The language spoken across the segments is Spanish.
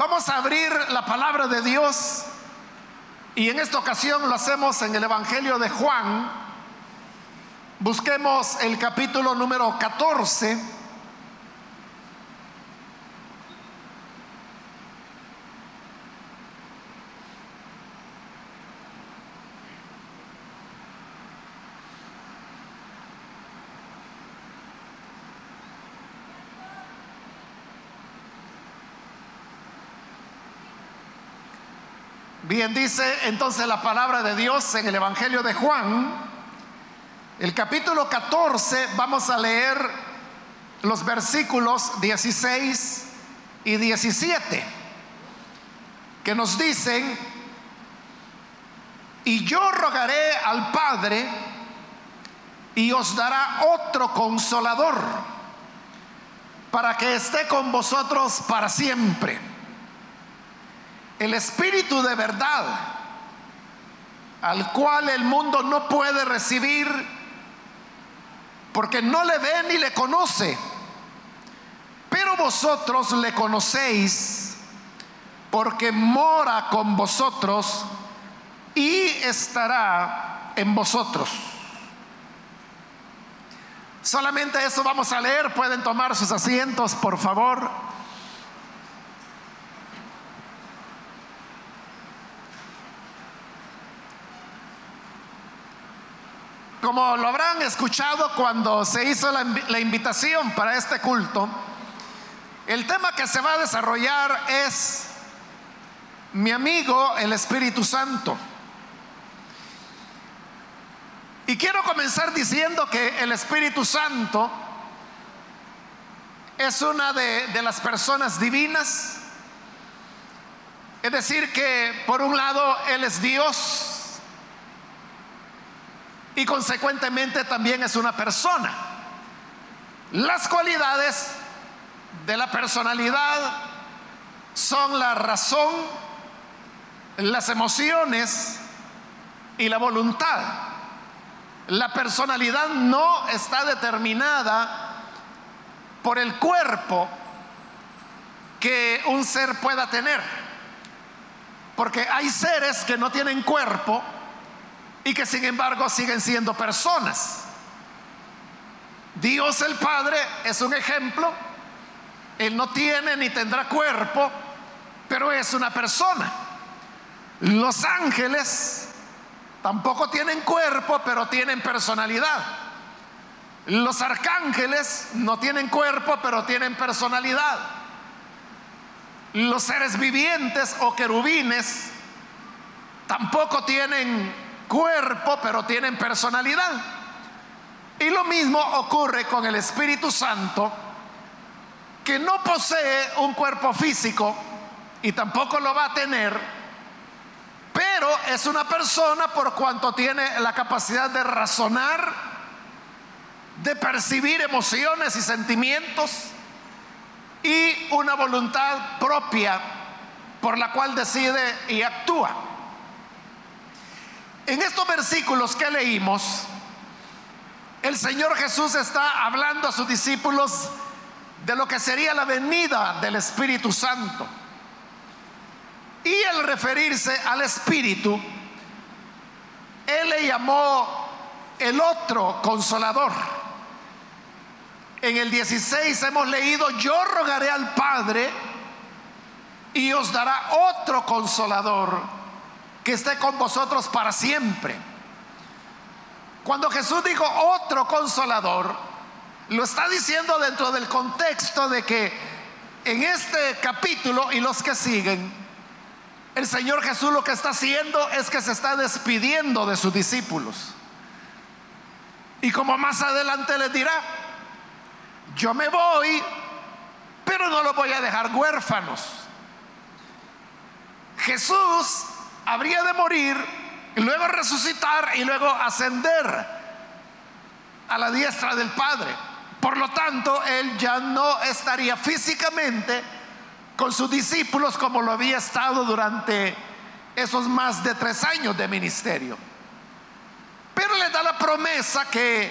Vamos a abrir la palabra de Dios y en esta ocasión lo hacemos en el Evangelio de Juan. Busquemos el capítulo número 14. Bien, dice entonces la palabra de Dios en el Evangelio de Juan, el capítulo 14, vamos a leer los versículos 16 y 17, que nos dicen, y yo rogaré al Padre y os dará otro consolador para que esté con vosotros para siempre el Espíritu de verdad, al cual el mundo no puede recibir porque no le ve ni le conoce. Pero vosotros le conocéis porque mora con vosotros y estará en vosotros. Solamente eso vamos a leer. Pueden tomar sus asientos, por favor. Como lo habrán escuchado cuando se hizo la, invitación para este culto, el tema que se va a desarrollar es mi amigo el Espíritu Santo. Y quiero comenzar diciendo que el Espíritu Santo es una de, de, las personas divinas. Es decir, que por un lado Él es Dios y consecuentemente también es una persona. Las cualidades de la personalidad son la razón, las emociones y la voluntad. La personalidad no está determinada por el cuerpo que un ser pueda tener. Porque hay seres que no tienen cuerpo y que sin embargo siguen siendo personas. Dios el Padre es un ejemplo. Él no tiene ni tendrá cuerpo, pero es una persona. Los ángeles tampoco tienen cuerpo, pero tienen personalidad. Los arcángeles no tienen cuerpo, pero tienen personalidad. Los seres vivientes o querubines tampoco tienen cuerpo, pero tienen personalidad. Y lo mismo ocurre con el Espíritu Santo, que no posee un cuerpo físico y tampoco lo va a tener, pero es una persona por cuanto tiene la capacidad de razonar, de percibir emociones y sentimientos y una voluntad propia por la cual decide y actúa. En estos versículos que leímos, el Señor Jesús está hablando a sus discípulos de lo que sería la venida del Espíritu Santo. Y al referirse al Espíritu, Él le llamó el otro consolador. En el 16 hemos leído, yo rogaré al Padre y os dará otro consolador que esté con vosotros para siempre. Cuando Jesús dijo otro consolador, lo está diciendo dentro del contexto de que en este capítulo y los que siguen, el Señor Jesús lo que está haciendo es que se está despidiendo de sus discípulos. Y como más adelante les dirá, yo me voy, pero no los voy a dejar huérfanos. Jesús habría de morir, y luego resucitar y luego ascender a la diestra del Padre. Por lo tanto, él ya no estaría físicamente con sus discípulos como lo había estado durante esos más de tres años de ministerio. Pero le da la promesa que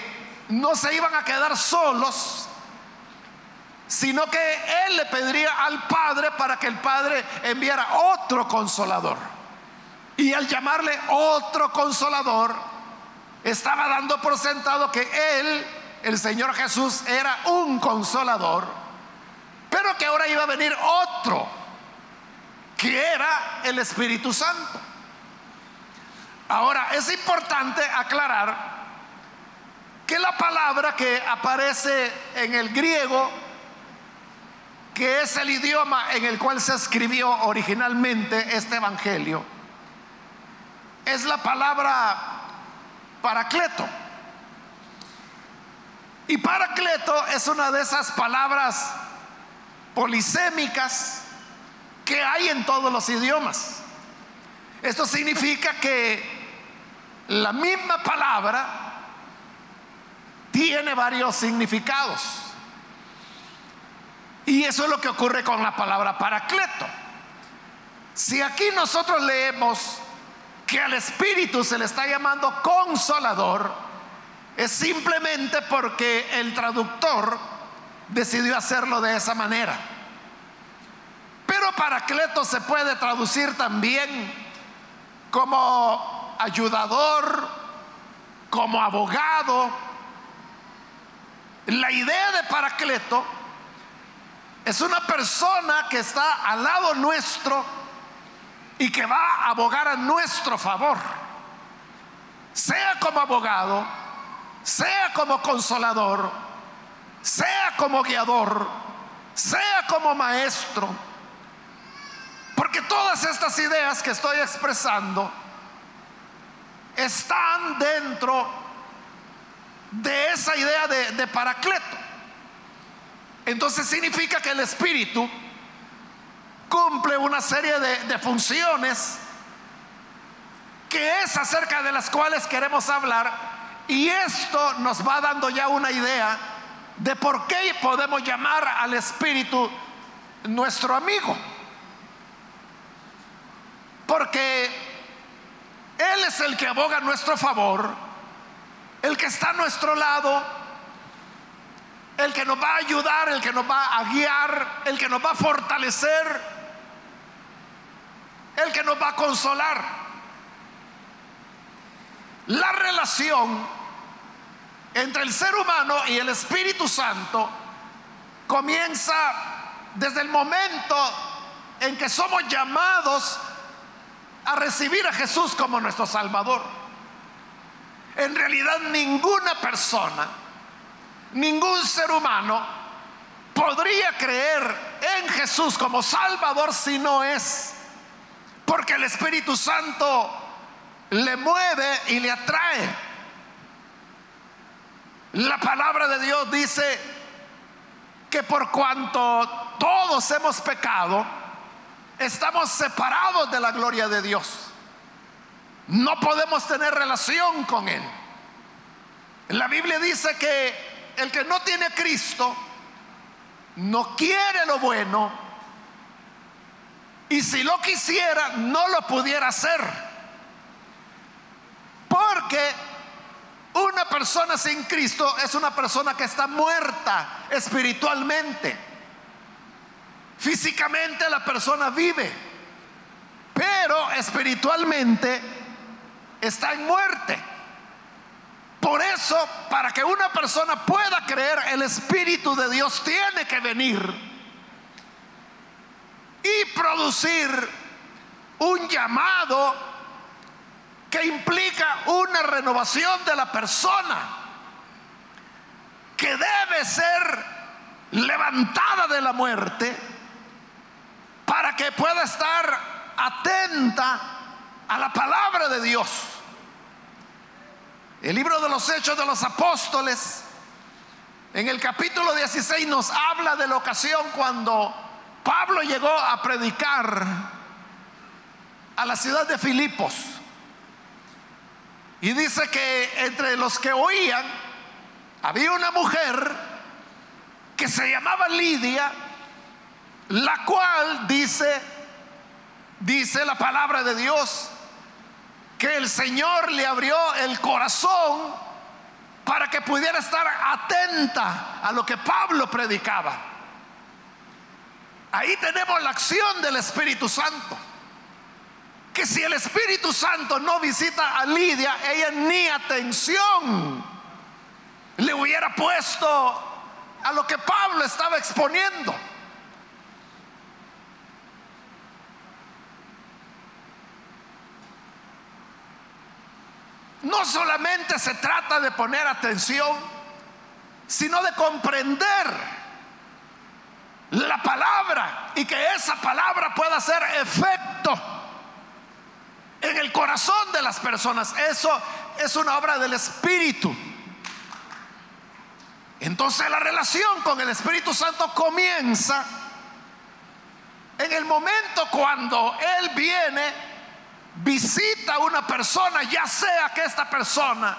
no se iban a quedar solos, sino que él le pediría al Padre para que el Padre enviara otro consolador. Y al llamarle otro consolador, estaba dando por sentado que él, el Señor Jesús, era un consolador, pero que ahora iba a venir otro, que era el Espíritu Santo. Ahora, es importante aclarar que la palabra que aparece en el griego, que es el idioma en el cual se escribió originalmente este Evangelio, es la palabra paracleto. Y paracleto es una de esas palabras polisémicas que hay en todos los idiomas. Esto significa que la misma palabra tiene varios significados. Y eso es lo que ocurre con la palabra paracleto. Si aquí nosotros leemos que al Espíritu se le está llamando consolador, es simplemente porque el traductor decidió hacerlo de esa manera. Pero paracleto se puede traducir también como ayudador, como abogado. La idea de paracleto es una persona que está al lado nuestro y que va a abogar a nuestro favor, sea como abogado, sea como consolador, sea como guiador, sea como maestro, porque todas estas ideas que estoy expresando están dentro de esa idea de, Paracleto. Entonces significa que el Espíritu cumple una serie de, funciones que es acerca de las cuales queremos hablar y esto nos va dando ya una idea de por qué podemos llamar al Espíritu nuestro amigo. Porque Él es el que aboga nuestro favor, el que está a nuestro lado, el que nos va a ayudar, el que nos va a guiar, el que nos va a fortalecer el que nos va a consolar. La relación entre el ser humano y el Espíritu Santo comienza desde el momento en que somos llamados a recibir a Jesús como nuestro Salvador. En realidad ninguna persona, ningún ser humano podría creer en Jesús como Salvador si no es porque el Espíritu Santo le mueve y le atrae. La palabra de Dios dice que por cuanto todos hemos pecado, estamos separados de la gloria de Dios. No podemos tener relación con Él. La Biblia dice que el que no tiene Cristo no quiere lo bueno, y si lo quisiera, no lo pudiera hacer. Porque una persona sin Cristo es una persona que está muerta espiritualmente. Físicamente la persona vive, pero espiritualmente está en muerte. Por eso, para que una persona pueda creer, el Espíritu de Dios tiene que venir y producir un llamado que implica una renovación de la persona que debe ser levantada de la muerte para que pueda estar atenta a la palabra de Dios. El libro de los Hechos de los Apóstoles, en el capítulo 16, nos habla de la ocasión cuando Pablo llegó a predicar a la ciudad de Filipos. Y dice que entre los que oían había una mujer que se llamaba Lidia, la cual dice, dice la palabra de Dios, que el Señor le abrió el corazón para que pudiera estar atenta a lo que Pablo predicaba. Ahí tenemos la acción del Espíritu Santo. Que si el Espíritu Santo no visita a Lidia, ella ni atención le hubiera puesto a lo que Pablo estaba exponiendo. No solamente se trata de poner atención, sino de comprender la palabra y que esa palabra pueda hacer efecto en el corazón de las personas. Eso es una obra del Espíritu. Entonces la relación con el Espíritu Santo comienza en el momento cuando Él viene, visita a una persona, ya sea que esta persona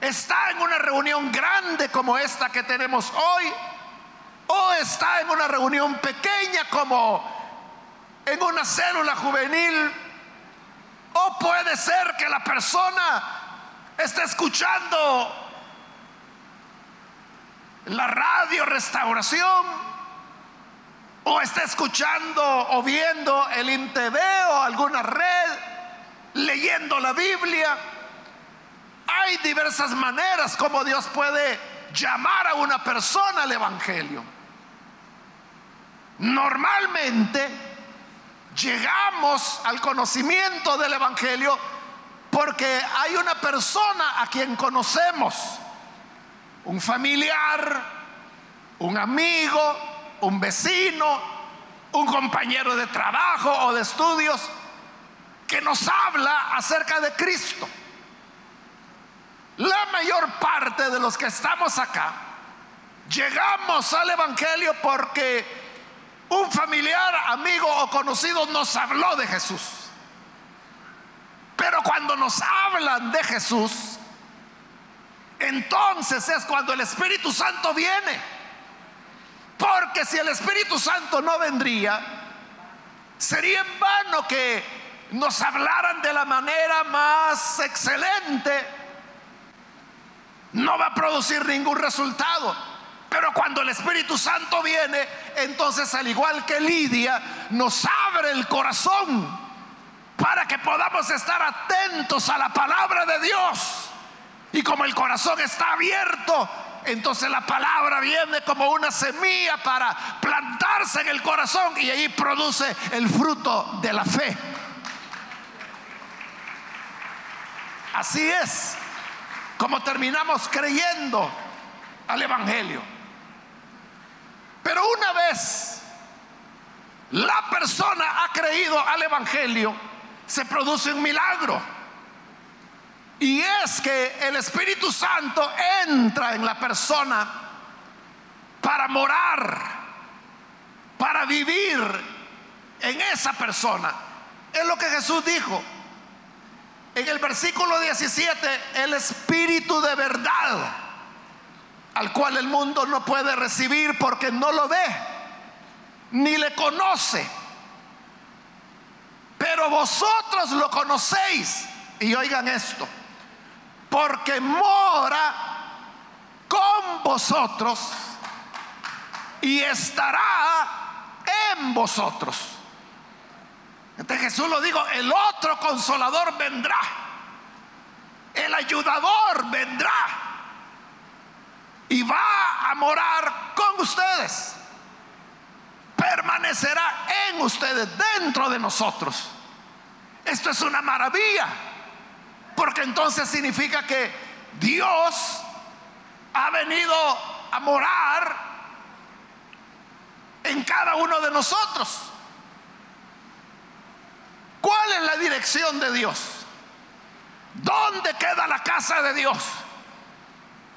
está en una reunión grande como esta que tenemos hoy, está en una reunión pequeña como en una célula juvenil, o puede ser que la persona esté escuchando la radio restauración o está escuchando o viendo el INTV o alguna red, leyendo la Biblia. Hay diversas maneras como Dios puede llamar a una persona al Evangelio. Normalmente llegamos al conocimiento del Evangelio porque hay una persona a quien conocemos un familiar, un amigo, un vecino, un compañero de trabajo o de estudios que nos habla acerca de Cristo. La mayor parte de los que estamos acá llegamos al Evangelio porque un familiar, amigo o conocido nos habló de Jesús. Pero cuando nos hablan de Jesús, entonces es cuando el Espíritu Santo viene. Porque si el Espíritu Santo no vendría, sería en vano que nos hablaran de la manera más excelente. No va a producir ningún resultado. Pero cuando el Espíritu Santo viene, entonces al igual que Lidia, nos abre el corazón para que podamos estar atentos a la palabra de Dios y como el corazón está abierto, entonces la palabra viene como una semilla para plantarse en el corazón y ahí produce el fruto de la fe. Así es como terminamos creyendo al Evangelio. Pero una vez la persona ha creído al Evangelio, se produce un milagro. Y es que el Espíritu Santo entra en la persona para morar, para vivir en esa persona. Es lo que Jesús dijo. En el versículo 17, el Espíritu de verdad, al cual el mundo no puede recibir porque no lo ve, ni le conoce. Pero vosotros lo conocéis. Y oigan esto porque mora con vosotros y estará en vosotros. Entonces Jesús lo dijo, el otro consolador vendrá, el ayudador vendrá y va a morar con ustedes. Permanecerá en ustedes, dentro de nosotros. Esto es una maravilla. Porque entonces significa que Dios ha venido a morar en cada uno de nosotros. ¿Cuál es la dirección de Dios? ¿Dónde queda la casa de Dios?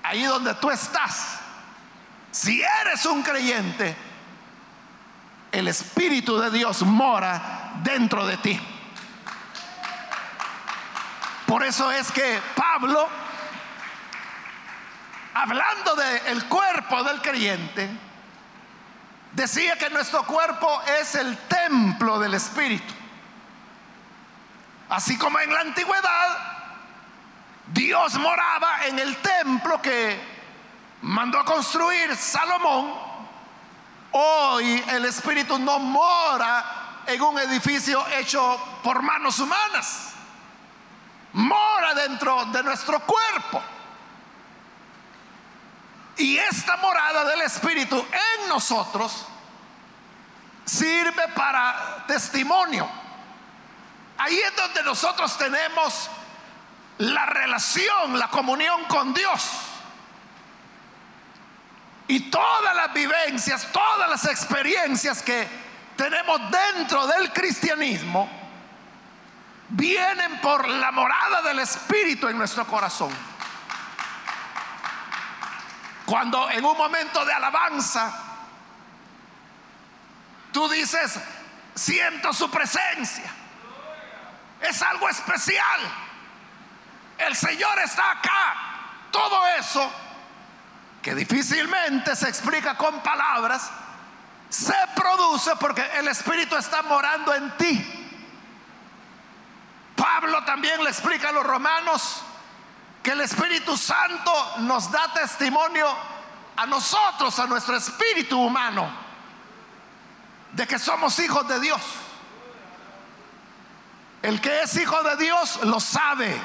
Ahí donde tú estás. Si eres un creyente, el Espíritu de Dios mora dentro de ti. Por eso es que Pablo, hablando del cuerpo del creyente, decía que nuestro cuerpo es el templo del Espíritu. Así como en la antigüedad, Dios moraba en el templo que mandó a construir Salomón. Hoy el Espíritu no mora en un edificio hecho por manos humanas. Mora dentro de nuestro cuerpo. Y esta morada del Espíritu en nosotros sirve para testimonio. Ahí es donde nosotros tenemos la relación, la comunión con Dios. Y todas las vivencias, todas las experiencias que tenemos dentro del cristianismo vienen por la morada del Espíritu en nuestro corazón. Cuando en un momento de alabanza tú dices, siento su presencia, es algo especial. El Señor está acá. Todo eso que difícilmente se explica con palabras, se produce porque el Espíritu está morando en ti. Pablo también le explica a los romanos que el Espíritu Santo nos da testimonio a nosotros, a nuestro espíritu humano, de que somos hijos de Dios. El que es hijo de Dios lo sabe,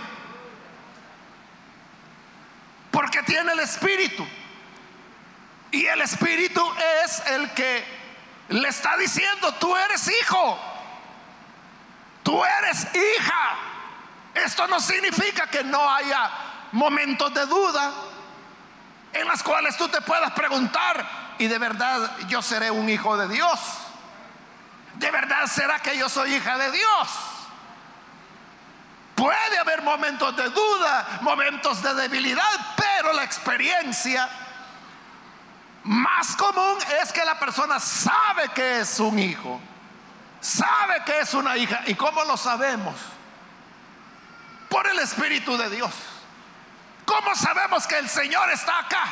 porque tiene el Espíritu. Y el Espíritu es el que le está diciendo, tú eres hijo, tú eres hija. Esto no significa que no haya momentos de duda en las cuales tú te puedas preguntar, ¿y de verdad yo seré un hijo de Dios? ¿De verdad será que yo soy hija de Dios? Puede haber momentos de duda, momentos de debilidad, pero la experiencia más común es que la persona sabe que es un hijo, sabe que es una hija. ¿Y cómo lo sabemos? Por el Espíritu de Dios. ¿Cómo sabemos que el Señor está acá?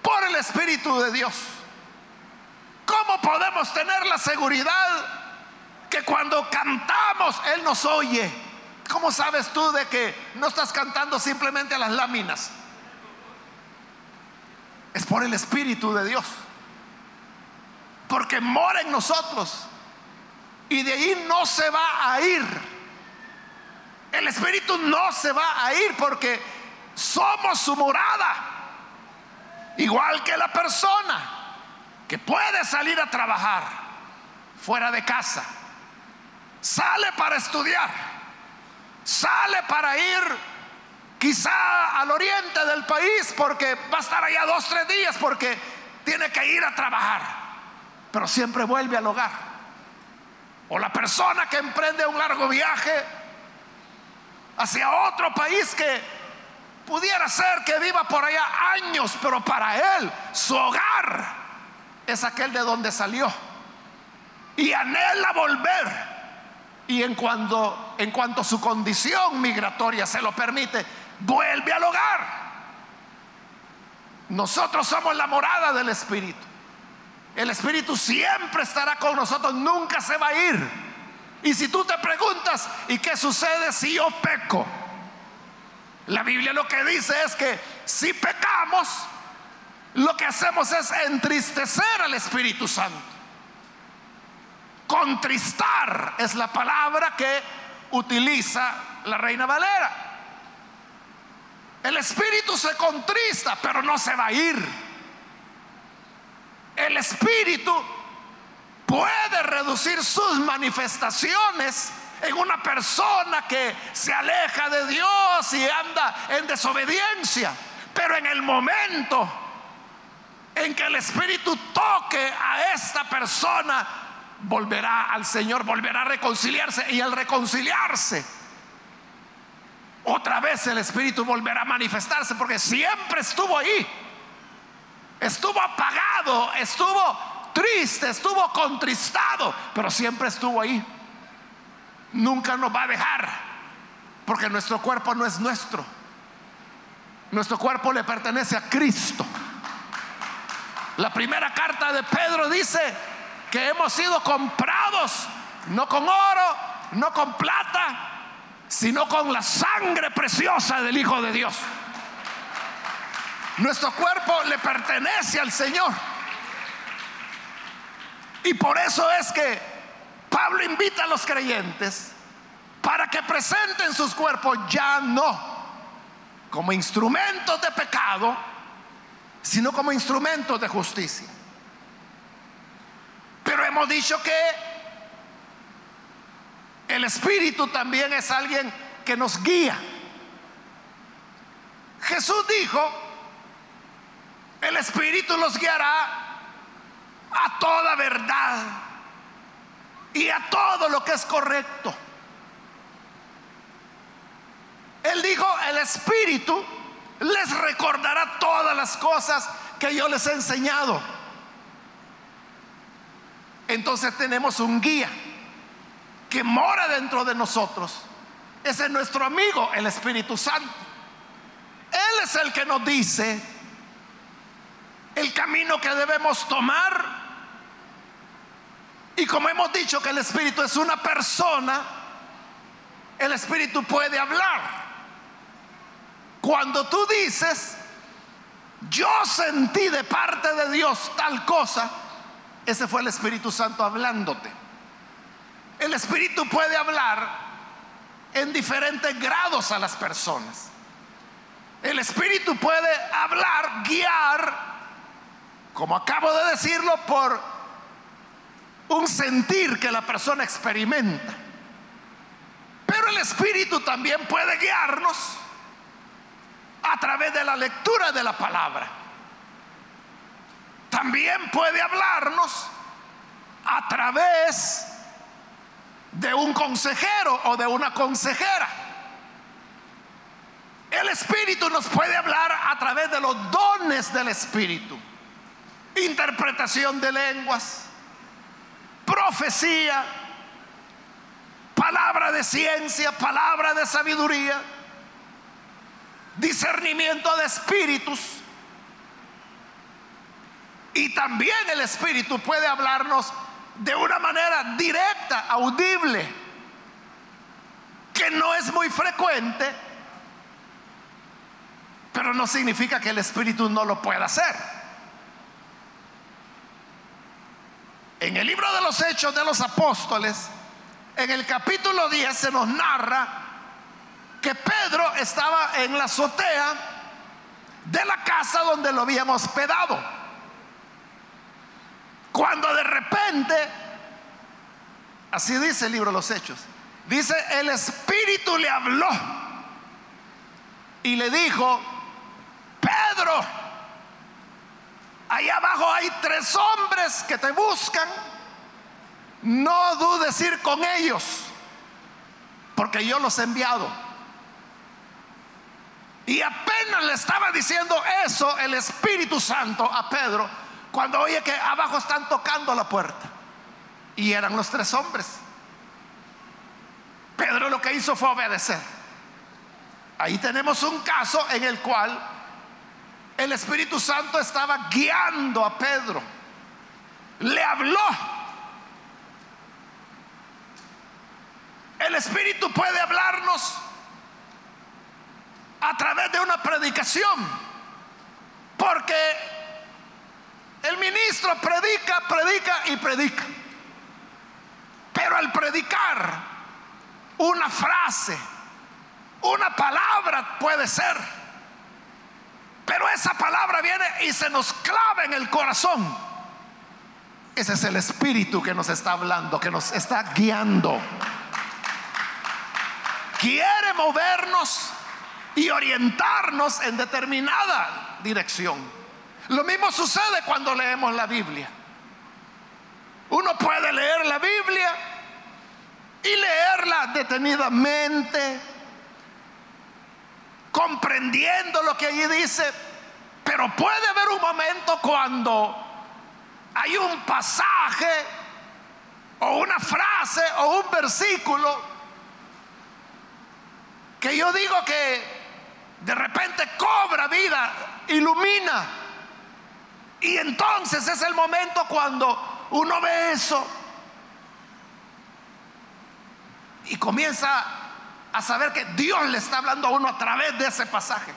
Por el Espíritu de Dios. ¿Cómo podemos tener la seguridad que cuando cantamos Él nos oye? ¿Cómo sabes tú de que no estás cantando simplemente a las láminas? Es por el Espíritu de Dios. Porque mora en nosotros. Y de ahí no se va a ir. El Espíritu no se va a ir porque somos su morada. Igual que la persona que puede salir a trabajar fuera de casa. Sale para estudiar. Sale para ir quizá al oriente del país porque va a estar allá dos, tres días porque tiene que ir a trabajar. Pero siempre vuelve al hogar. O la persona que emprende un largo viaje hacia otro país que Pudiera ser que viva por allá años, pero para él su hogar es aquel de donde salió. Y anhela volver. Y en cuanto, en cuanto su condición migratoria se lo permite, vuelve al hogar. Nosotros somos la morada del Espíritu. El Espíritu siempre estará con nosotros, nunca se va a ir. Y si tú te preguntas, ¿y qué sucede si yo peco? La Biblia lo que dice es que si pecamos, lo que hacemos es entristecer al Espíritu Santo. Contristar es la palabra que utiliza la reina Valera. El Espíritu se contrista, pero no se va a ir. El Espíritu puede reducir sus manifestaciones en una persona que se aleja de Dios y anda en desobediencia. Pero en el momento en que el Espíritu toque a esta persona, volverá al Señor, volverá a reconciliarse. Y al reconciliarse, otra vez el Espíritu volverá a manifestarse porque siempre estuvo ahí. Estuvo apagado, estuvo triste, estuvo contristado, pero siempre estuvo ahí nunca nos va a dejar, porque nuestro cuerpo no es nuestro. Nuestro cuerpo le pertenece a Cristo. La primera carta de Pedro dice que hemos sido comprados no con oro, no con plata, sino con la sangre preciosa del Hijo de Dios. Nuestro cuerpo le pertenece al Señor. Y por eso es que Pablo invita a los creyentes para que presenten sus cuerpos ya no como instrumentos de pecado, sino como instrumentos de justicia. Pero hemos dicho que el Espíritu también es alguien que nos guía. Jesús dijo, el Espíritu los guiará a toda verdad y a todo lo que es correcto. Él dijo, el Espíritu les recordará todas las cosas que yo les he enseñado. Entonces tenemos un guía que mora dentro de nosotros. Ese es nuestro amigo, el Espíritu Santo. Él es el que nos dice el camino que debemos tomar. Y como hemos dicho que el Espíritu es una persona, el Espíritu puede hablar. Cuando tú dices, yo sentí de parte de Dios tal cosa, ese fue el Espíritu Santo hablándote. El Espíritu puede hablar en diferentes grados a las personas. El Espíritu puede hablar, guiar, como acabo de decirlo, por un sentir que la persona experimenta. Pero el Espíritu también puede guiarnos a través de la lectura de la palabra también puede hablarnos a través de un consejero o de una consejera. El Espíritu nos puede hablar a través de los dones del Espíritu. Interpretación de lenguas, profecía, palabra de ciencia, palabra de sabiduría, discernimiento de espíritus y también el Espíritu puede hablarnos de una manera directa, audible, que no es muy frecuente, pero no significa que el Espíritu no lo pueda hacer. En el libro de los Hechos de los Apóstoles, en el capítulo 10 se nos narra que Pedro estaba en la azotea de la casa donde lo habíamos hospedado. Cuando de repente, así dice el libro de los Hechos, dice, el Espíritu le habló y le dijo, Pedro, ahí abajo hay tres hombres que te buscan, no dudes ir con ellos, porque yo los he enviado. Y apenas le estaba diciendo eso el Espíritu Santo a Pedro, cuando oye que abajo están tocando la puerta. Y eran los tres hombres. Pedro lo que hizo fue obedecer. Ahí tenemos un caso en el cual el Espíritu Santo estaba guiando a Pedro. Le habló. El Espíritu puede hablarnos a través de una predicación. Porque el ministro predica, predica y predica. Pero al predicar una frase, una palabra puede ser. Pero esa palabra viene y se nos clava en el corazón. Ese es el espíritu que nos está hablando, que nos está guiando. Quiere movernos y orientarnos en determinada dirección. Lo mismo sucede cuando leemos la Biblia. Uno puede leer la Biblia y leerla detenidamente, comprendiendo lo que allí dice, pero puede haber un momento cuando hay un pasaje o una frase o un versículo que yo digo que de repente cobra vida, ilumina y entonces es el momento cuando uno ve eso y comienza a saber que Dios le está hablando a uno a través de ese pasaje.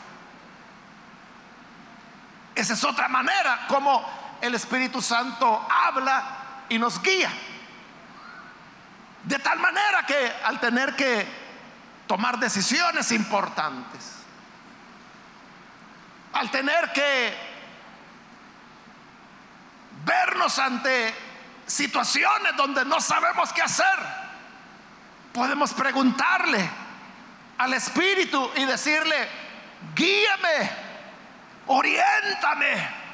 Esa es otra manera como el Espíritu Santo habla y nos guía. De tal manera que al tener que tomar decisiones importantes, al tener que vernos ante situaciones donde no sabemos qué hacer, podemos preguntarle al Espíritu y decirle, guíame, oriéntame.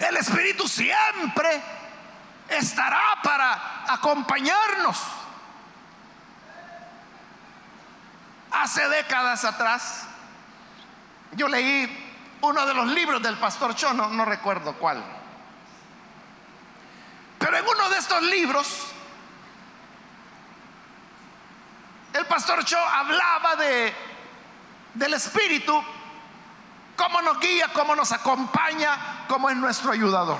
El Espíritu siempre estará para acompañarnos. Hace décadas atrás, yo leí uno de los libros del pastor Cho, no, recuerdo cuál. Pero en uno de estos libros, el pastor Cho hablaba de, del Espíritu, cómo nos guía, cómo nos acompaña, cómo es nuestro ayudador.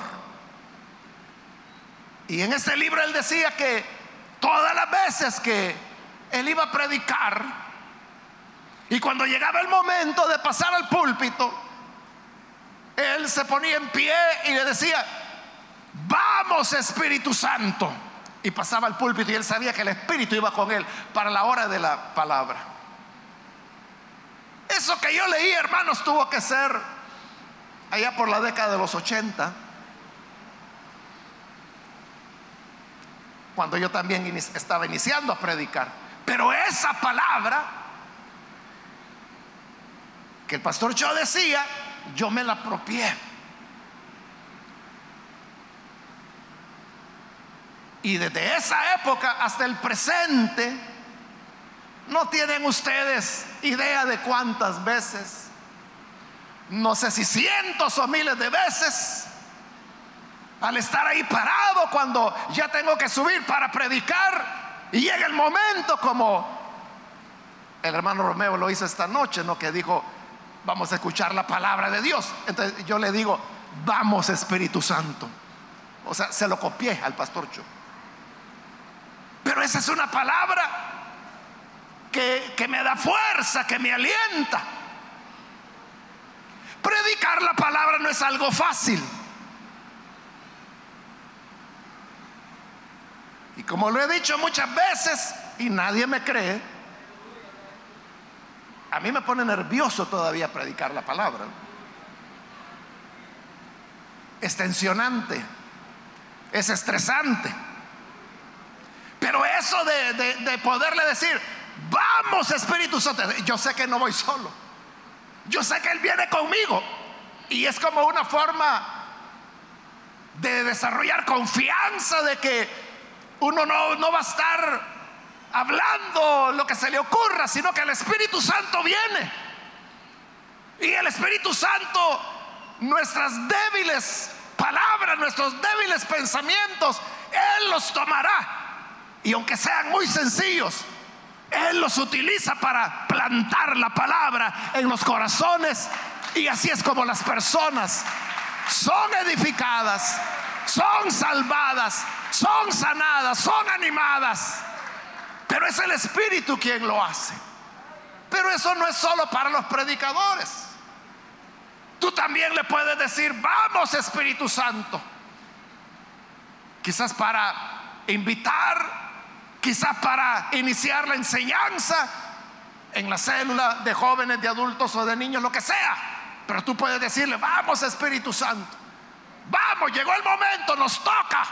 Y en este libro él decía que todas las veces que él iba a predicar, y cuando llegaba el momento de pasar al púlpito, él se ponía en pie y le decía, vamos Espíritu Santo. Y pasaba al púlpito y él sabía que el Espíritu iba con él para la hora de la palabra. Eso que yo leí, hermanos, tuvo que ser allá por la década de los 80, cuando yo también estaba iniciando a predicar. Pero esa palabra que el pastor yo decía, yo me la apropié. Y desde esa época hasta el presente, no tienen ustedes idea de cuántas veces, no sé si cientos o miles de veces, al estar ahí parado cuando ya tengo que subir para predicar y llega el momento como el hermano Romeo lo hizo esta noche, ¿no? Que dijo, vamos a escuchar la palabra de Dios. Entonces yo le digo, vamos Espíritu Santo. O sea, se lo copié al pastor Cho. Pero esa es una palabra que, que me da fuerza, que me alienta. Predicar la palabra no es algo fácil. Y como lo he dicho muchas veces y nadie me cree, a mí me pone nervioso todavía predicar la palabra. Es tensionante, es estresante. Pero eso de, poderle decir, vamos Espíritu Santo, yo sé que no voy solo. Yo sé que Él viene conmigo. Y es como una forma de desarrollar confianza de que uno no, no va a estar hablando lo que se le ocurra, sino que el Espíritu Santo viene. Y el Espíritu Santo, nuestras débiles palabras, nuestros débiles pensamientos, Él los tomará. Y aunque sean muy sencillos, Él los utiliza para plantar la palabra en los corazones. Y así es como las personas son edificadas, son salvadas, son sanadas, son animadas. Pero es el Espíritu quien lo hace. Pero eso no es solo para los predicadores. Tú también le puedes decir, vamos Espíritu Santo. Quizás para invitar, quizás para iniciar la enseñanza en la célula de jóvenes, de adultos o de niños, lo que sea. Pero tú puedes decirle, vamos Espíritu Santo. Vamos, llegó el momento, nos toca.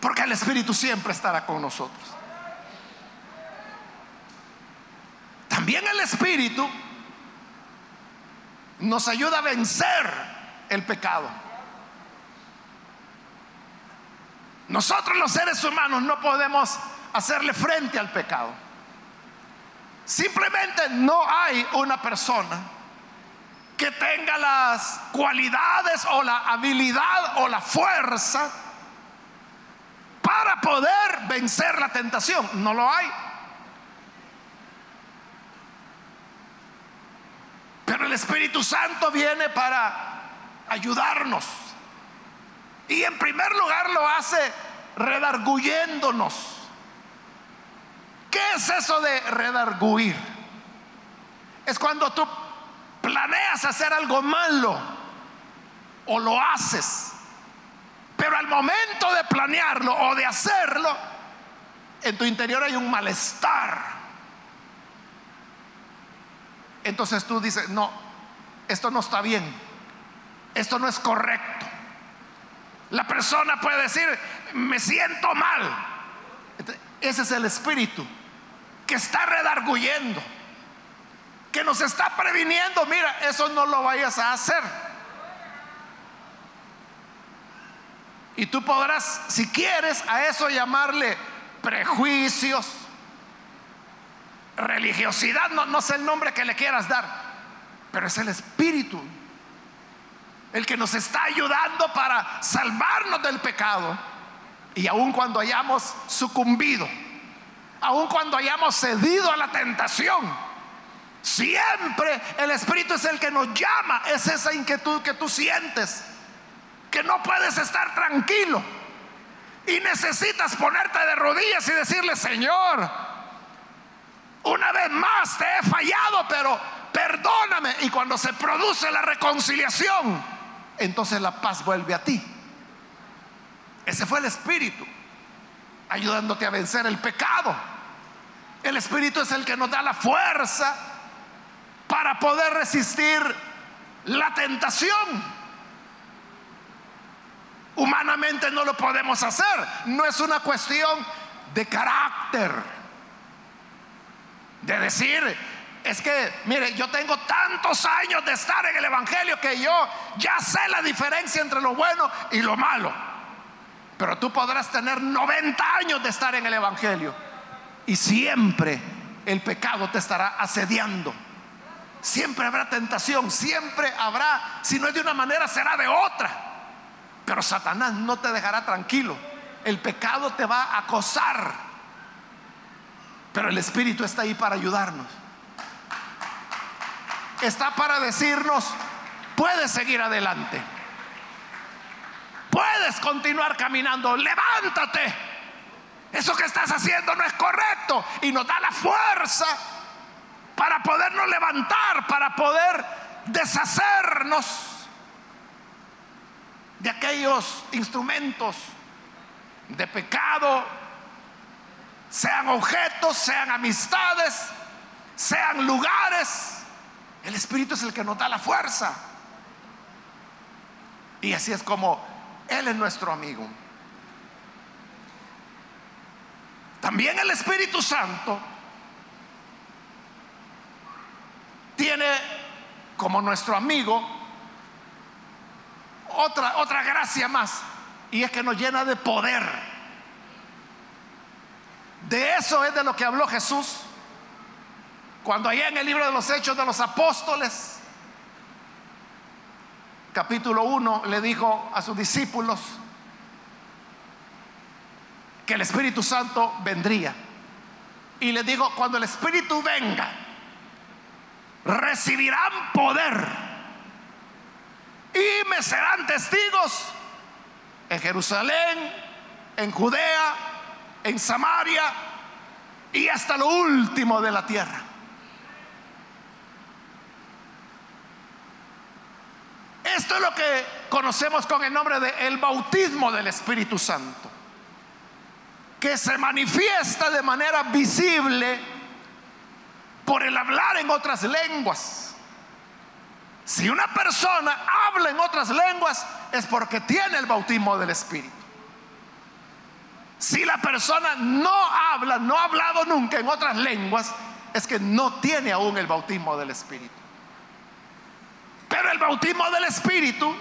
Porque el Espíritu siempre estará con nosotros. También el Espíritu nos ayuda a vencer el pecado. Nosotros los seres humanos no podemos hacerle frente al pecado. Simplemente no hay una persona que tenga las cualidades o la habilidad o la fuerza para poder vencer la tentación. No lo hay. Pero el Espíritu Santo viene para ayudarnos. Y en primer lugar lo hace redarguyéndonos. ¿Qué es eso de redarguir? Es cuando tú planeas hacer algo malo o lo haces Pero al momento de planearlo o de hacerlo, en tu interior hay un malestar. Entonces tú dices, no, esto no está bien, esto no es correcto. La persona puede decir, me siento mal. Ese es el espíritu que está redarguyendo, que nos está previniendo, mira, eso no lo vayas a hacer. Y tú podrás, si quieres, a eso llamarle prejuicios, religiosidad, no, no sé el nombre que le quieras dar, pero es el Espíritu el que nos está ayudando para salvarnos del pecado. Y aun cuando hayamos sucumbido, aun cuando hayamos cedido a la tentación, siempre el Espíritu es el que nos llama, es esa inquietud que tú sientes, que no puedes estar tranquilo y necesitas ponerte de rodillas y decirle, Señor, una vez más te he fallado, pero perdóname. Y cuando se produce la reconciliación, entonces la paz vuelve a ti. Ese fue el Espíritu, ayudándote a vencer el pecado. El Espíritu es el que nos da la fuerza para poder resistir la tentación. Humanamente no lo podemos hacer. No es una cuestión de carácter de decir, es que, mire, yo tengo tantos años de estar en el Evangelio que yo ya sé la diferencia entre lo bueno y lo malo. Pero tú podrás tener 90 años de estar en el Evangelio y siempre el pecado te estará asediando. Siempre habrá tentación, siempre habrá, si no es de una manera, será de otra. Pero Satanás no te dejará tranquilo. El pecado te va a acosar pero el Espíritu está ahí para ayudarnos. Está para decirnos, puedes seguir adelante. Puedes continuar caminando. Levántate. Eso que estás haciendo no es correcto. Y nos da la fuerza para podernos levantar, para poder deshacernos de aquellos instrumentos de pecado, sean objetos, sean amistades, sean lugares. El Espíritu es el que nos da la fuerza. Y así es como Él es nuestro amigo. También el Espíritu Santo tiene como nuestro amigo otra, otra gracia más. Y es que nos llena de poder. De eso es de lo que habló Jesús cuando allá en el libro de los Hechos de los Apóstoles, capítulo 1, le dijo a sus discípulos que el Espíritu Santo vendría. Y le dijo, cuando el Espíritu venga, recibirán poder y me serán testigos en Jerusalén, en Judea, en Samaria y hasta lo último de la tierra. Esto es lo que conocemos con el nombre de el bautismo del Espíritu Santo, que se manifiesta de manera visible por el hablar en otras lenguas. Si una persona habla en otras lenguas es porque tiene el bautismo del Espíritu. Si la persona no habla, no ha hablado nunca en otras lenguas, es que no tiene aún el bautismo del Espíritu. Pero el bautismo del Espíritu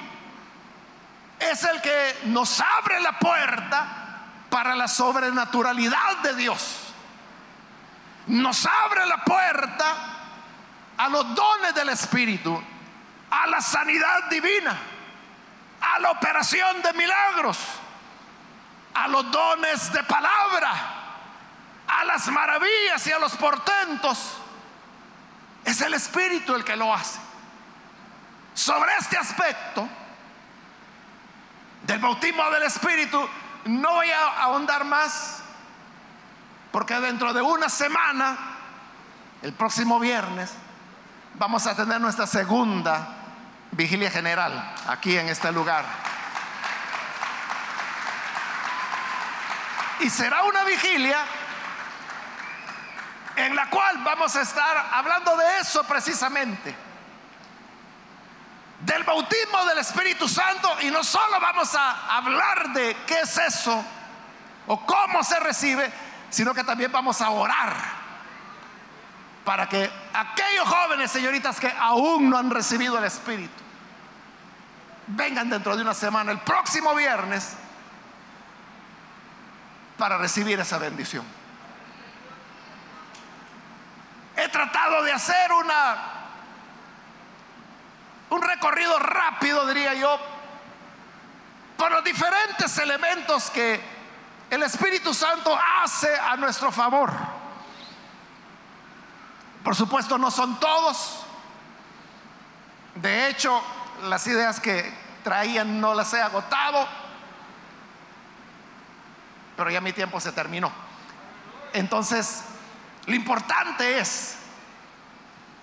es el que nos abre la puerta para la sobrenaturalidad de Dios. Nos abre la puerta a los dones del Espíritu, a la sanidad divina, a la operación de milagros a los dones de palabra, a las maravillas y a los portentos. Es el Espíritu el que lo hace. Sobre este aspecto del bautismo del Espíritu no voy a ahondar más, porque dentro de una semana, el próximo viernes, vamos a tener nuestra segunda vigilia general aquí en este lugar. Y será una vigilia en la cual vamos a estar hablando de eso precisamente. Del bautismo del Espíritu Santo y no solo vamos a hablar de qué es eso o cómo se recibe, sino que también vamos a orar para que aquellos jóvenes, señoritas, que aún no han recibido el Espíritu, vengan dentro de una semana, el próximo viernes, para recibir esa bendición. He tratado de hacer una un recorrido rápido, diría yo, por los diferentes elementos que el Espíritu Santo hace a nuestro favor. Por supuesto, no son todos. De hecho, las ideas que traían no las he agotado, pero ya mi tiempo se terminó. Entonces, lo importante es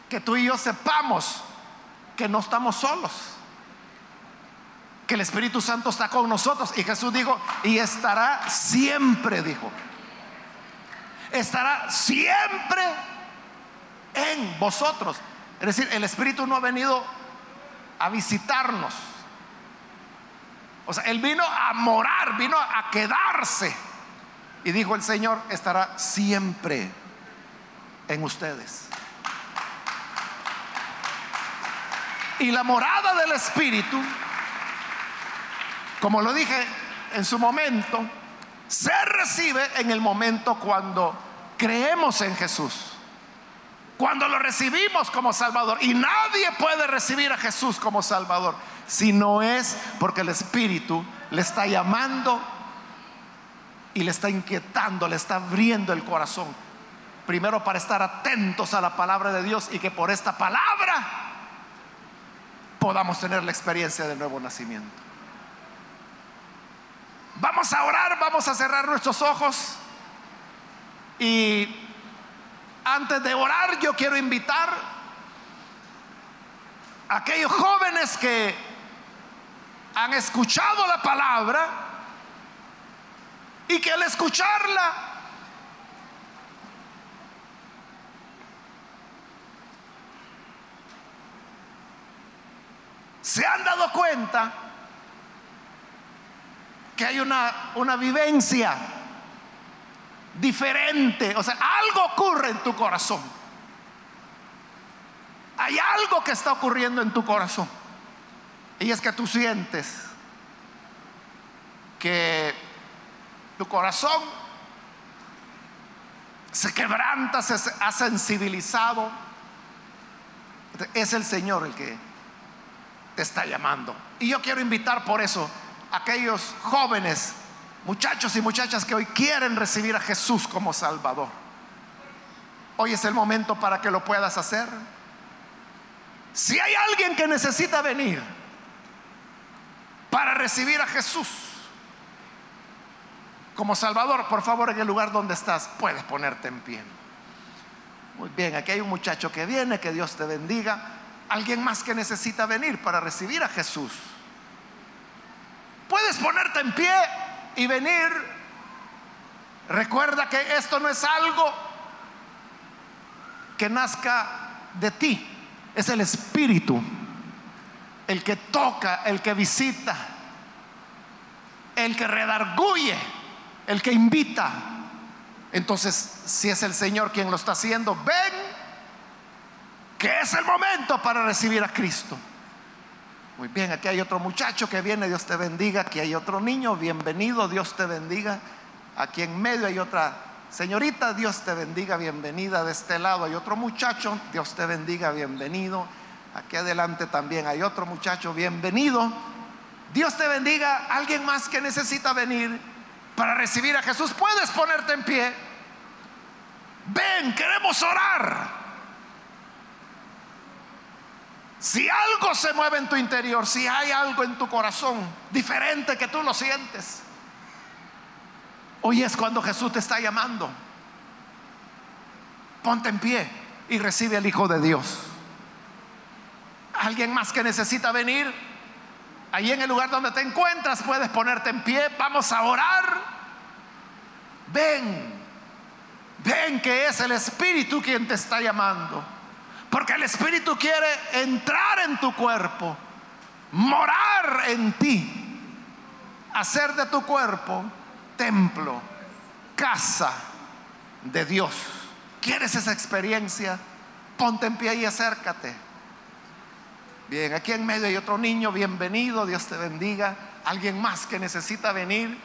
que tú y yo sepamos que no estamos solos, que el Espíritu Santo está con nosotros. Y Jesús dijo, y estará siempre, dijo, estará siempre en vosotros. Es decir, el Espíritu no ha venido a visitarnos. O sea, Él vino a morar, vino a quedarse. Y dijo el Señor, estará siempre en ustedes. Y la morada del Espíritu, como lo dije en su momento, se recibe en el momento cuando creemos en Jesús. Cuando lo recibimos como Salvador. Y nadie puede recibir a Jesús como Salvador si no es porque el Espíritu le está llamando y le está inquietando, le está abriendo el corazón. Primero para estar atentos a la palabra de Dios y que por esta palabra podamos tener la experiencia del nuevo nacimiento. Vamos a orar, vamos a cerrar nuestros ojos y antes de orar, yo quiero invitar a aquellos jóvenes que han escuchado la palabra y que al escucharla se han dado cuenta que hay una, una vivencia diferente. O sea, algo ocurre en tu corazón. Hay algo que está ocurriendo en tu corazón. Y es que tú sientes que tu corazón se quebranta, se ha sensibilizado. Es el Señor el que te está llamando. Y yo quiero invitar por eso a aquellos jóvenes muchachos y muchachas que hoy quieren recibir a Jesús como Salvador. Hoy es el momento para que lo puedas hacer. Si hay alguien que necesita venir para recibir a Jesús como Salvador, por favor, en el lugar donde estás, puedes ponerte en pie. Muy bien, aquí hay un muchacho que viene, que Dios te bendiga. Alguien más que necesita venir para recibir a Jesús. Puedes ponerte en pie y venir, recuerda que esto no es algo que nazca de ti, es el Espíritu el que toca, el que visita, el que redarguye, el que invita. Entonces, si es el Señor quien lo está haciendo, ven que es el momento para recibir a Cristo. Muy bien, aquí hay otro muchacho que viene, Dios te bendiga. Aquí hay otro niño, bienvenido, Dios te bendiga. Aquí en medio hay otra señorita, Dios te bendiga, bienvenida. De este lado hay otro muchacho, Dios te bendiga, bienvenido. Aquí adelante también hay otro muchacho, bienvenido. Dios te bendiga. Alguien más que necesita venir para recibir a Jesús, puedes ponerte en pie. Ven, queremos orar. Si algo se mueve en tu interior, si hay algo en tu corazón diferente que tú lo sientes, hoy es cuando Jesús te está llamando. Ponte en pie y recibe al Hijo de Dios. Alguien más que necesita venir, ahí en el lugar donde te encuentras, puedes ponerte en pie. Vamos a orar. ven, ven que es el Espíritu quien te está llamando. Porque el Espíritu quiere entrar en tu cuerpo, morar en ti, hacer de tu cuerpo templo, casa de Dios. ¿Quieres esa experiencia? Ponte en pie y acércate. Bien, aquí en medio hay otro niño, bienvenido, Dios te bendiga. Alguien más que necesita venir.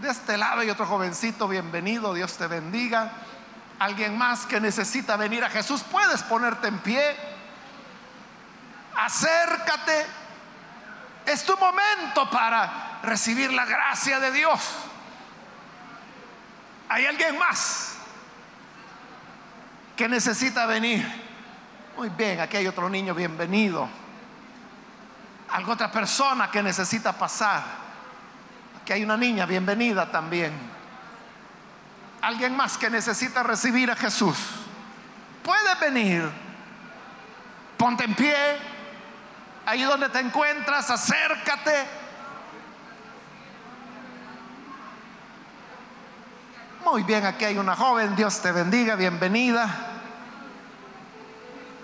De este lado hay otro jovencito, bienvenido, Dios te bendiga. Alguien más que necesita venir a Jesús, puedes ponerte en pie. Acércate. Es tu momento para recibir la gracia de Dios. ¿Hay alguien más que necesita venir? Muy bien, aquí hay otro niño, bienvenido. Algo otra persona que necesita pasar. Aquí hay una niña, bienvenida también. Alguien más que necesita recibir a Jesús. Puede venir. Ponte en pie. Ahí donde te encuentras, acércate. Muy bien, aquí hay una joven, Dios te bendiga, bienvenida.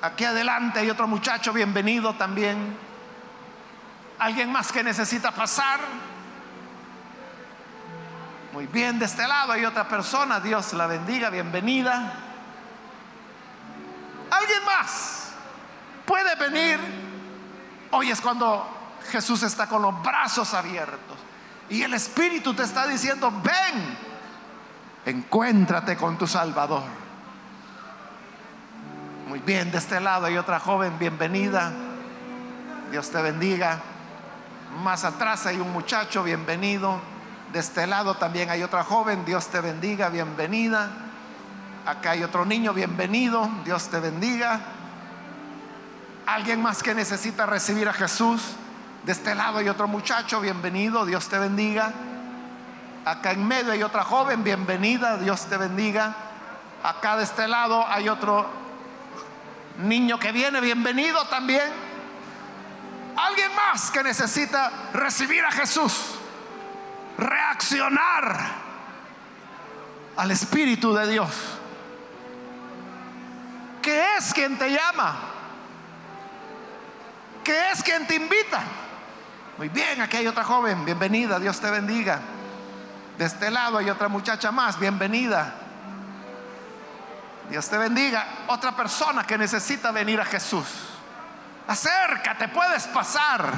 Aquí adelante hay otro muchacho, bienvenido también. ¿Alguien más que necesita pasar? Muy bien, de este lado hay otra persona, Dios la bendiga, bienvenida. ¿Alguien más puede venir? Hoy es cuando Jesús está con los brazos abiertos y el Espíritu te está diciendo, ven, encuéntrate con tu Salvador. Muy bien, de este lado hay otra joven, bienvenida. Dios te bendiga. Más atrás hay un muchacho, bienvenido. De este lado también hay otra joven, Dios te bendiga, bienvenida. Acá hay otro niño, bienvenido, Dios te bendiga. Alguien más que necesita recibir a Jesús. De este lado hay otro muchacho, bienvenido, Dios te bendiga. Acá en medio hay otra joven, bienvenida, Dios te bendiga. Acá de este lado hay otro Niño que viene, bienvenido también. Alguien más que necesita recibir a Jesús, reaccionar al Espíritu de Dios, que es quien te llama, que es quien te invita. Muy bien, aquí hay otra joven, bienvenida, Dios te bendiga. De este lado hay otra muchacha más, bienvenida. Dios te bendiga. Otra persona que necesita venir a Jesús. Acércate, puedes pasar.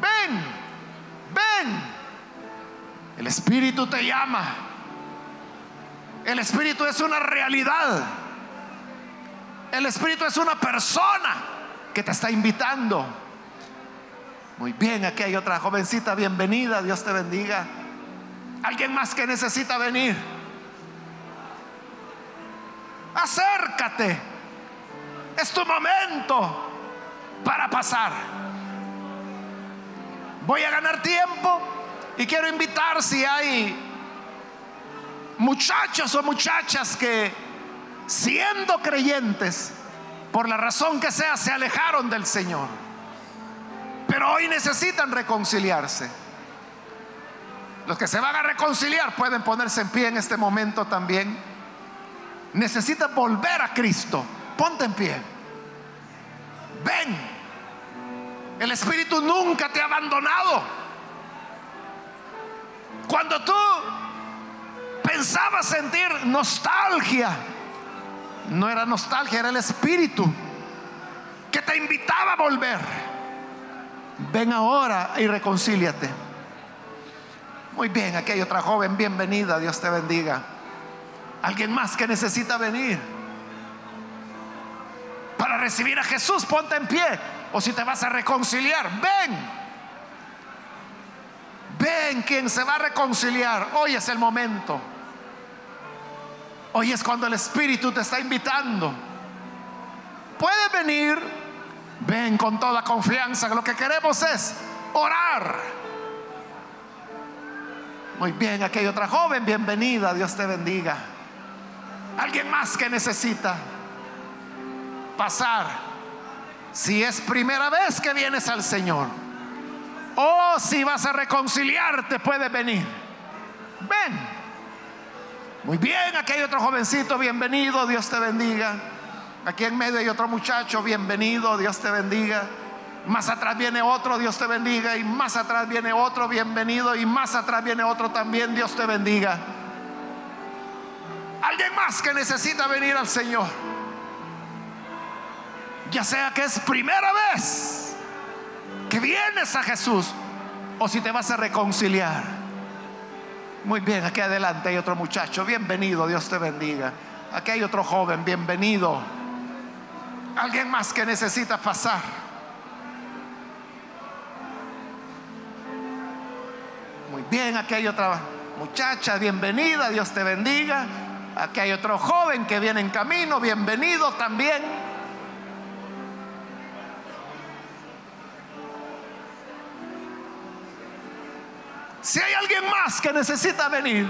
Ven, ven. El Espíritu te llama. El Espíritu es una realidad. El Espíritu es una persona que te está invitando. Muy bien, aquí hay otra jovencita, bienvenida, Dios te bendiga. Alguien más que necesita venir acércate. Es tu momento para pasar. Voy a ganar tiempo y quiero invitar si hay muchachos o muchachas que siendo creyentes, por la razón que sea, se alejaron del Señor. Pero hoy necesitan reconciliarse. Los que se van a reconciliar pueden ponerse en pie en este momento también necesitas volver a Cristo, ponte en pie. Ven. El Espíritu nunca te ha abandonado. Cuando tú pensabas sentir nostalgia, no era nostalgia, era el Espíritu que te invitaba a volver. Ven ahora y reconcíliate. Muy bien, aquí hay otra joven, bienvenida, Dios te bendiga. Alguien más que necesita venir para recibir a Jesús, ponte en pie. O si te vas a reconciliar, ven. Ven quien se va a reconciliar. Hoy es el momento. Hoy es cuando el Espíritu te está invitando. Puede venir. Ven con toda confianza. Lo que queremos es orar. Muy bien, aquí hay otra joven. Bienvenida. Dios te bendiga. Alguien más que necesita pasar. Si es primera vez que vienes al Señor. O si vas a reconciliarte, puedes venir. Ven. Muy bien, aquí hay otro jovencito, bienvenido, Dios te bendiga. Aquí en medio hay otro muchacho, bienvenido, Dios te bendiga. Más atrás viene otro, Dios te bendiga. Y más atrás viene otro, bienvenido. Y más atrás viene otro también, Dios te bendiga. Alguien más que necesita venir al Señor. Ya sea que es primera vez que vienes a Jesús o si te vas a reconciliar. Muy bien, aquí adelante hay otro muchacho. Bienvenido, Dios te bendiga. Aquí hay otro joven, bienvenido. Alguien más que necesita pasar. Muy bien, aquí hay otra muchacha, bienvenida, Dios te bendiga. Aquí hay otro joven que viene en camino, bienvenido también. Alguien más que necesita venir,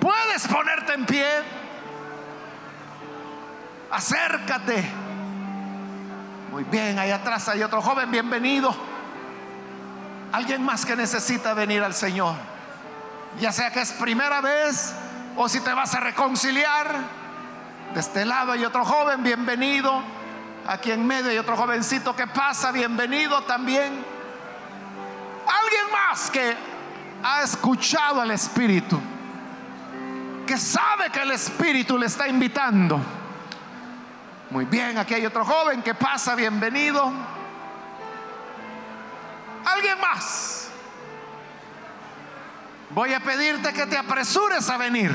puedes ponerte en pie. Acércate. Muy bien, ahí atrás hay otro joven, bienvenido. Alguien más que necesita venir al Señor. Ya sea que es primera vez o si te vas a reconciliar. De este lado hay otro joven, bienvenido. Aquí en medio hay otro jovencito que pasa, bienvenido también. Alguien más que ha escuchado al Espíritu, que sabe que el Espíritu le está invitando. Muy bien, aquí hay otro joven que pasa, bienvenido. Alguien más. Voy a pedirte que te apresures a venir.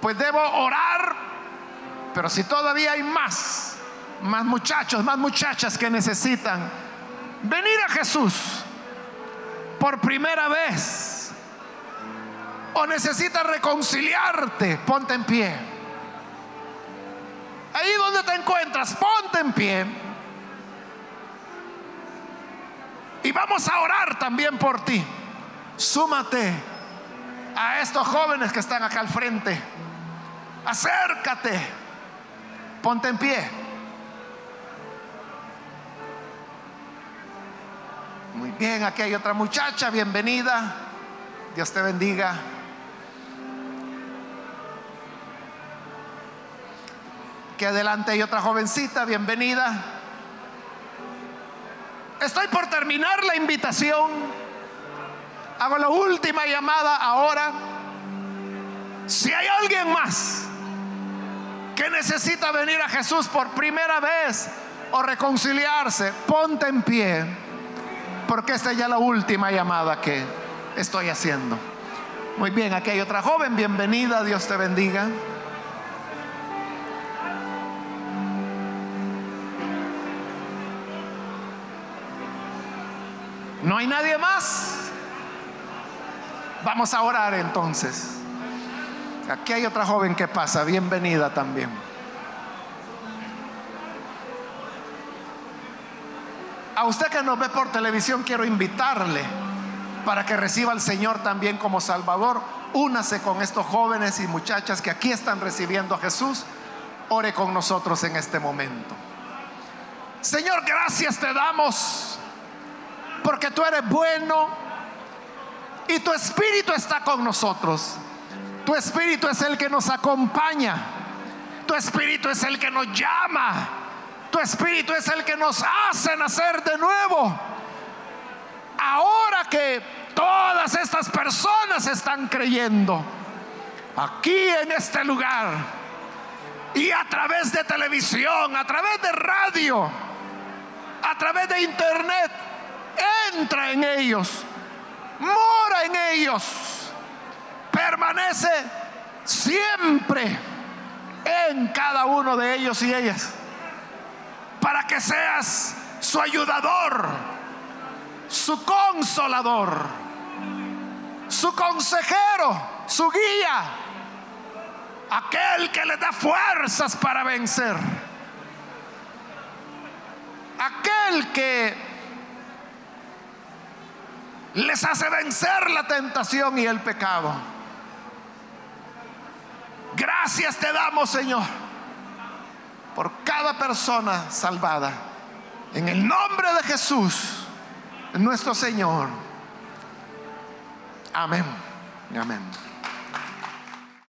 Pues debo orar, pero si todavía hay más, más muchachos, más muchachas que necesitan venir a Jesús por primera vez o necesitas reconciliarte, ponte en pie. Ahí donde te encuentras, ponte en pie. Y vamos a orar también por ti. Súmate a estos jóvenes que están acá al frente. Acércate. Ponte en pie. Muy bien, aquí hay otra muchacha, bienvenida. Dios te bendiga. Aquí adelante hay otra jovencita, bienvenida. Estoy por terminar la invitación. Hago la última llamada ahora. Si hay alguien más que necesita venir a Jesús por primera vez o reconciliarse, ponte en pie, porque esta es ya la última llamada que estoy haciendo. Muy bien, aquí hay otra joven, bienvenida, Dios te bendiga. ¿No hay nadie más? Vamos a orar entonces. Aquí hay otra joven que pasa, bienvenida también. A usted que nos ve por televisión quiero invitarle para que reciba al Señor también como Salvador. Únase con estos jóvenes y muchachas que aquí están recibiendo a Jesús. Ore con nosotros en este momento. Señor, gracias te damos porque tú eres bueno y tu espíritu está con nosotros. Tu espíritu es el que nos acompaña. Tu espíritu es el que nos llama. Tu espíritu es el que nos hace nacer de nuevo. Ahora que todas estas personas están creyendo aquí en este lugar y a través de televisión, a través de radio, a través de internet, entra en ellos, mora en ellos, permanece siempre en cada uno de ellos y ellas, para que seas su ayudador, su consolador, su consejero, su guía, aquel que le da fuerzas para vencer, aquel que les hace vencer la tentación y el pecado. Gracias te damos, Señor, por cada persona salvada. En el nombre de Jesús, nuestro Señor. Amén. Amén.